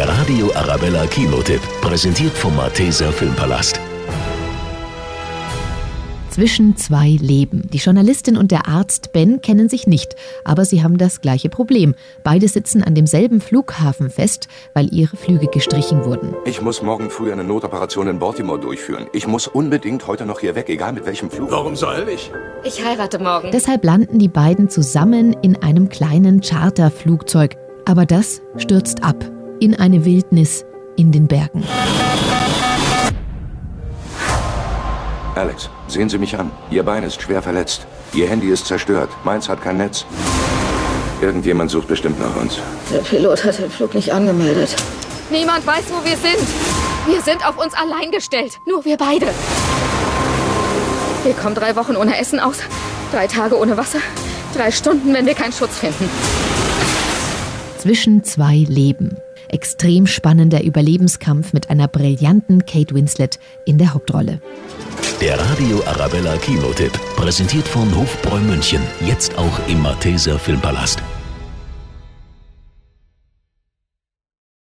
Der Radio Arabella Kinotipp, präsentiert vom Malteser Filmpalast. Zwischen zwei Leben. Die Journalistin und der Arzt Ben kennen sich nicht, aber sie haben das gleiche Problem. Beide sitzen an demselben Flughafen fest, weil ihre Flüge gestrichen wurden. Ich muss morgen früh eine Notoperation in Baltimore durchführen. Ich muss unbedingt heute noch hier weg, egal mit welchem Flug. Warum soll ich? Ich heirate morgen. Deshalb landen die beiden zusammen in einem kleinen Charterflugzeug. Aber das stürzt ab in eine Wildnis in den Bergen. Alex, sehen Sie mich an. Ihr Bein ist schwer verletzt. Ihr Handy ist zerstört. Meins hat kein Netz. Irgendjemand sucht bestimmt nach uns. Der Pilot hat den Flug nicht angemeldet. Niemand weiß, wo wir sind. Wir sind auf uns allein gestellt. Nur wir beide. Wir kommen drei Wochen ohne Essen aus. Drei Tage ohne Wasser. Drei Stunden, wenn wir keinen Schutz finden. Zwischen zwei Leben. Extrem spannender Überlebenskampf mit einer brillanten Kate Winslet in der Hauptrolle. Der Radio Arabella Kinotipp, präsentiert von Hofbräu München, jetzt auch im Malteser Filmpalast.